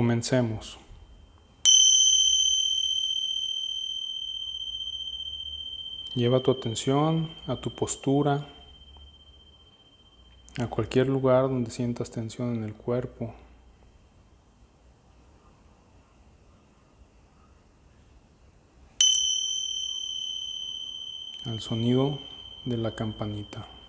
Comencemos. Lleva tu atención a tu postura, a cualquier lugar donde sientas tensión en el cuerpo. Al sonido de la campanita.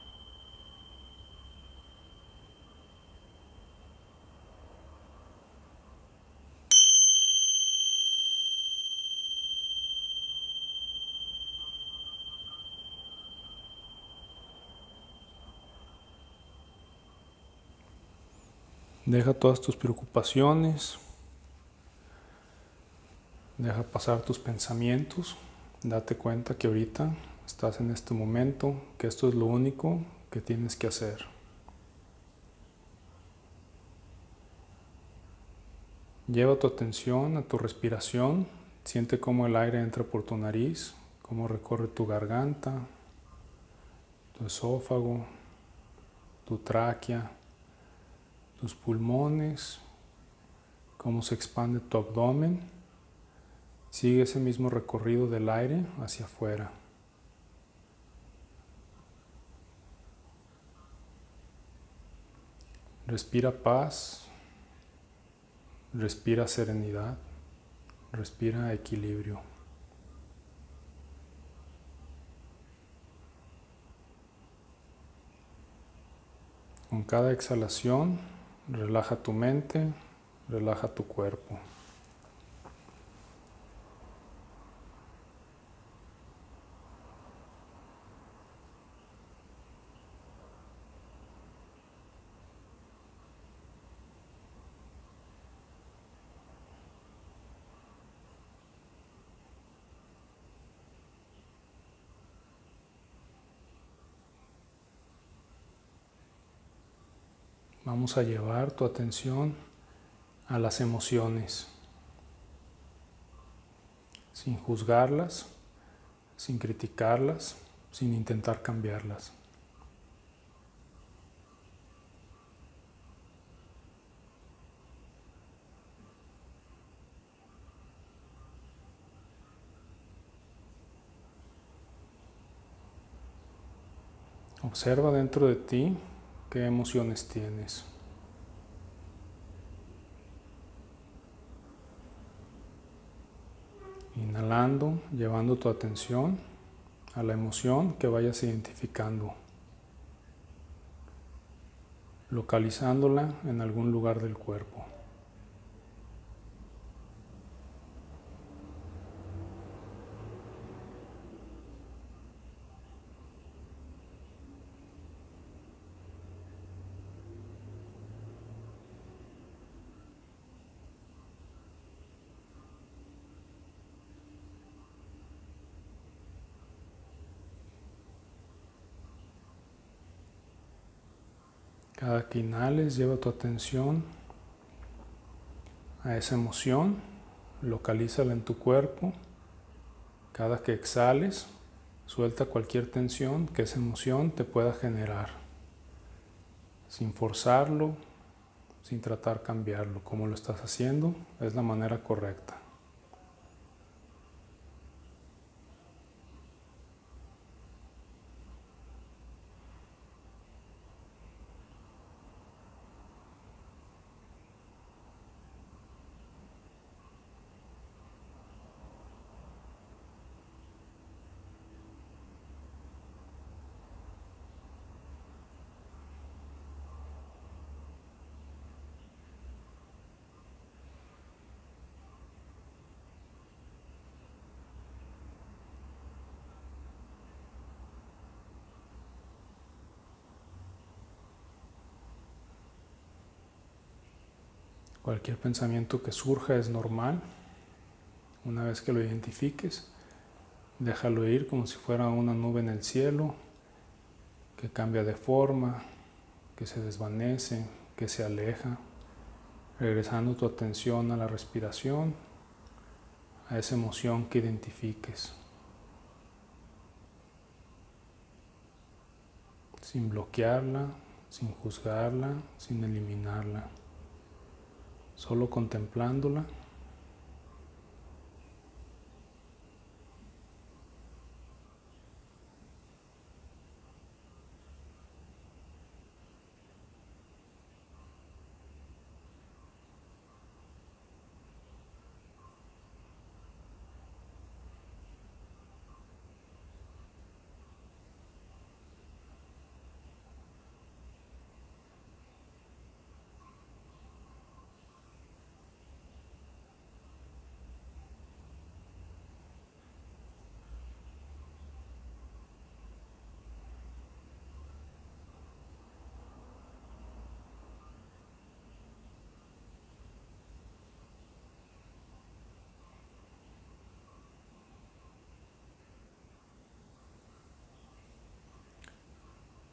Deja todas tus preocupaciones, deja pasar tus pensamientos, date cuenta que ahorita estás en este momento, que esto es lo único que tienes que hacer. Lleva tu atención a tu respiración, siente cómo el aire entra por tu nariz, cómo recorre tu garganta, tu esófago, tu tráquea tus pulmones, cómo se expande tu abdomen. Sigue ese mismo recorrido del aire hacia afuera. Respira paz, respira serenidad, respira equilibrio. Con cada exhalación Relaja tu mente, relaja tu cuerpo. Vamos a llevar tu atención a las emociones, sin juzgarlas, sin criticarlas, sin intentar cambiarlas. Observa dentro de ti ¿Qué emociones tienes? Inhalando, llevando tu atención a la emoción que vayas identificando, localizándola en algún lugar del cuerpo. Cada que inhales, lleva tu atención a esa emoción, localízala en tu cuerpo. Cada que exhales, suelta cualquier tensión que esa emoción te pueda generar, sin forzarlo, sin tratar cambiarlo. Como lo estás haciendo, es la manera correcta. Cualquier pensamiento que surja es normal. Una vez que lo identifiques, déjalo ir como si fuera una nube en el cielo, que cambia de forma, que se desvanece, que se aleja, regresando tu atención a la respiración, a esa emoción que identifiques. Sin bloquearla, sin juzgarla, sin eliminarla solo contemplándola.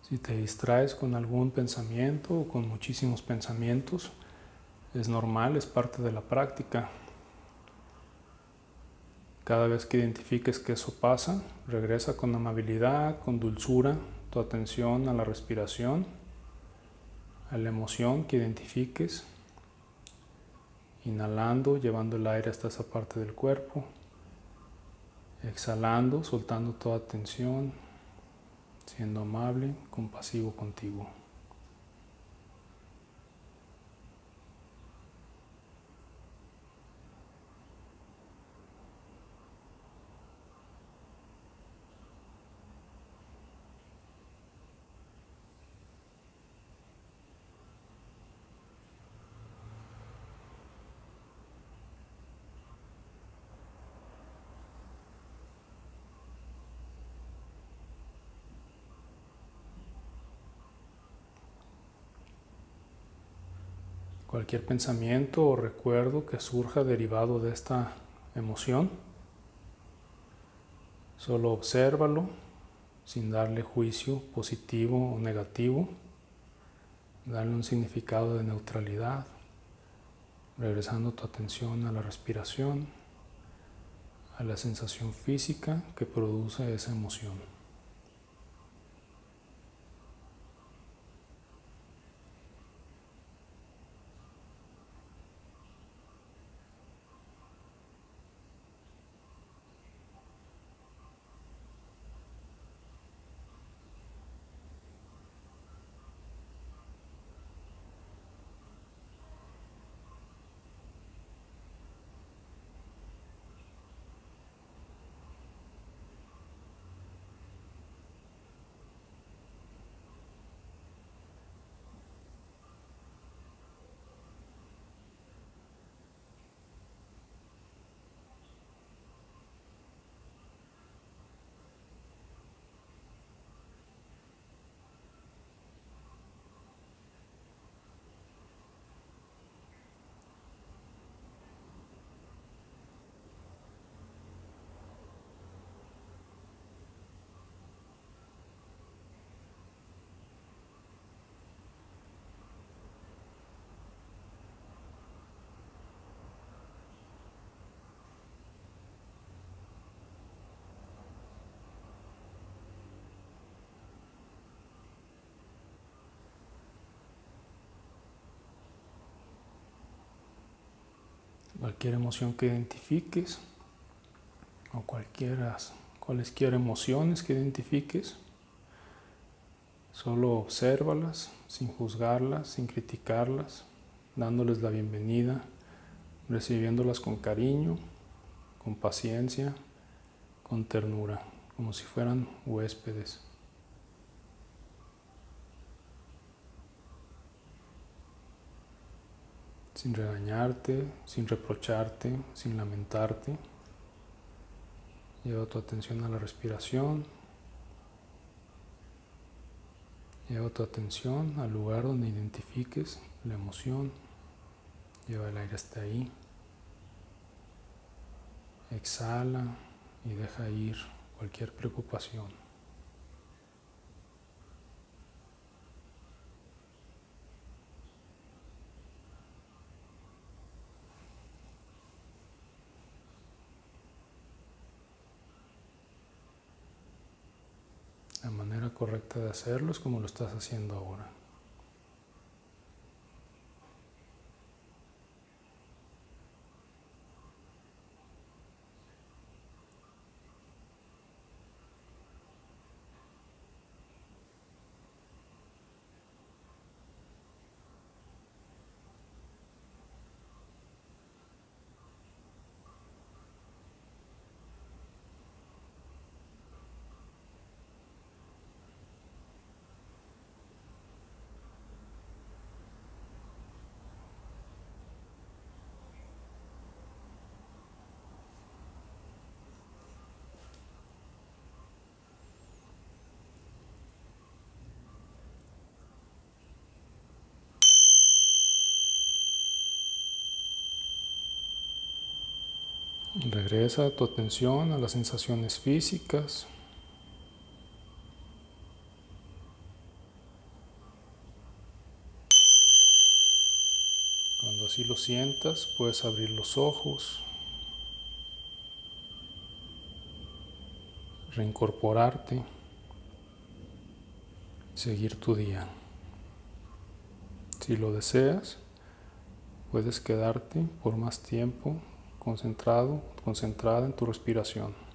Si te distraes con algún pensamiento o con muchísimos pensamientos, es normal, es parte de la práctica. Cada vez que identifiques que eso pasa, regresa con amabilidad, con dulzura, tu atención a la respiración, a la emoción que identifiques, inhalando, llevando el aire hasta esa parte del cuerpo, exhalando, soltando toda tensión siendo amable, compasivo contigo. Cualquier pensamiento o recuerdo que surja derivado de esta emoción. Solo obsérvalo sin darle juicio positivo o negativo. Darle un significado de neutralidad, regresando tu atención a la respiración, a la sensación física que produce esa emoción. Cualquier emoción que identifiques o cualquiera, cualesquiera emociones que identifiques, solo obsérvalas sin juzgarlas, sin criticarlas, dándoles la bienvenida, recibiéndolas con cariño, con paciencia, con ternura, como si fueran huéspedes. Sin regañarte, sin reprocharte, sin lamentarte. Lleva tu atención a la respiración. Lleva tu atención al lugar donde identifiques la emoción. Lleva el aire hasta ahí. Exhala y deja ir cualquier preocupación. La manera correcta de hacerlo es como lo estás haciendo ahora. Regresa tu atención a las sensaciones físicas. Cuando así lo sientas, puedes abrir los ojos, reincorporarte, seguir tu día. Si lo deseas, puedes quedarte por más tiempo concentrado, concentrada en tu respiración.